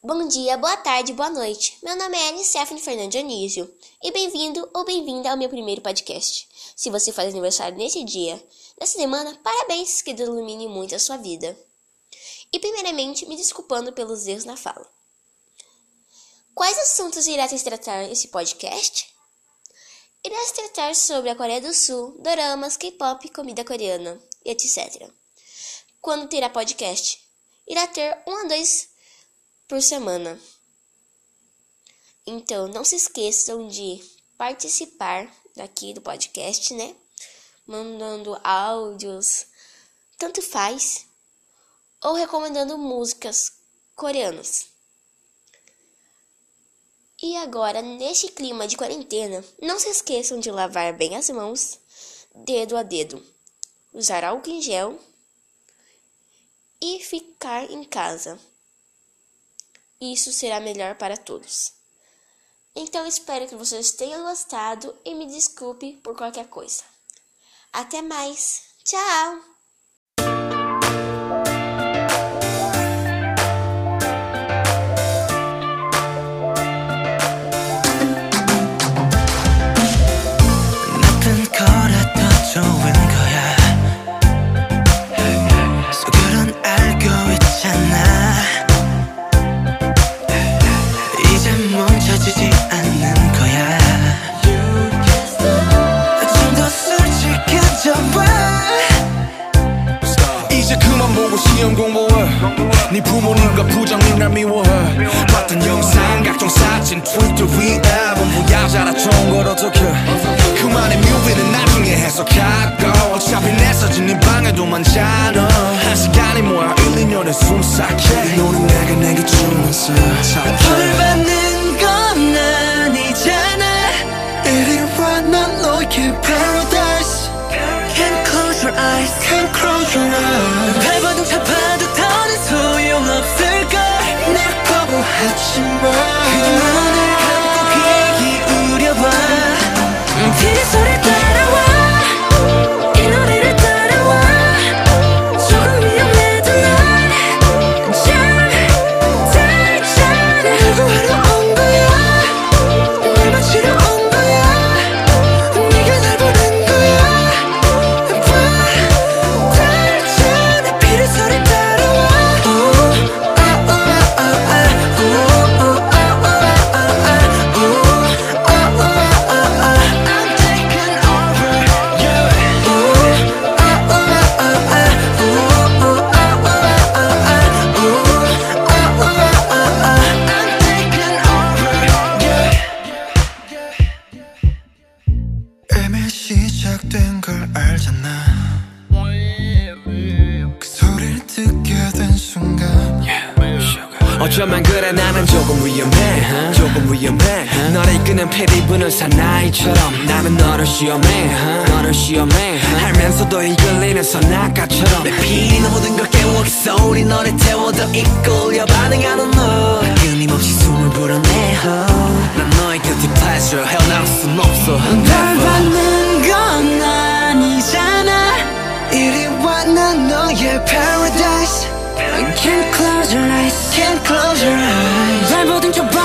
Bom dia, boa tarde, boa noite. Meu nome é Anne Stephanie Fernando Dionísio e bem-vindo ou bem-vinda ao meu primeiro podcast. Se você faz aniversário nesse dia, nessa semana, parabéns, que Deus ilumine muito a sua vida. E primeiramente, me desculpando pelos erros na fala. Quais assuntos irá tratar esse podcast? Irá tratar sobre a Coreia do Sul, doramas, K-pop, comida coreana etc. Quando terá podcast? Irá ter um a dois por semana. Então, não se esqueçam de participar daqui do podcast, né? Mandando áudios, tanto faz, ou recomendando músicas coreanas. E agora, neste clima de quarentena, não se esqueçam de lavar bem as mãos, dedo a dedo, usar álcool em gel e ficar em casa isso será melhor para todos. Então espero que vocês tenham gostado e me desculpe por qualquer coisa. Até mais. Tchau! 시험 공부해. 네 부모님과 부장님 날 미워해. 봤던 영상 각종 사진 트위터 위에 전부야 자라 좋은 걸 어떡해 그만의 뮤비는 나중에 해석하고 어차피 내 사진 네 방에도 많잖아. 한 시간이 뭐야 1, 2년에 숨삭해. 이 노래 내가 내게 주면서 벌 받는 건아 eyes Can't close your eyes 발버둥 잡아도 더는 소용없을걸 날 거부하지 마 그만 걸 알잖아. 그 소리를 듣게 된 순간 어쩌면 그래 나는 조금 위험해. 조금 위험해. 너를 이끄는 패리 부는 사나이처럼 나는 너를 시험해. 너를 시험해. 알면서도 이끌리는 선악가처럼. 내 피리 모든 걸 깨워 그 소리 너를 태워도 이끌려 반응하는 너. 끊임없이 숨을 불어내 난 너의 guilty pleasure 헤어나올 순 없어. 널 받는 건아 paradise. Can't close your eyes. Can't close your eyes.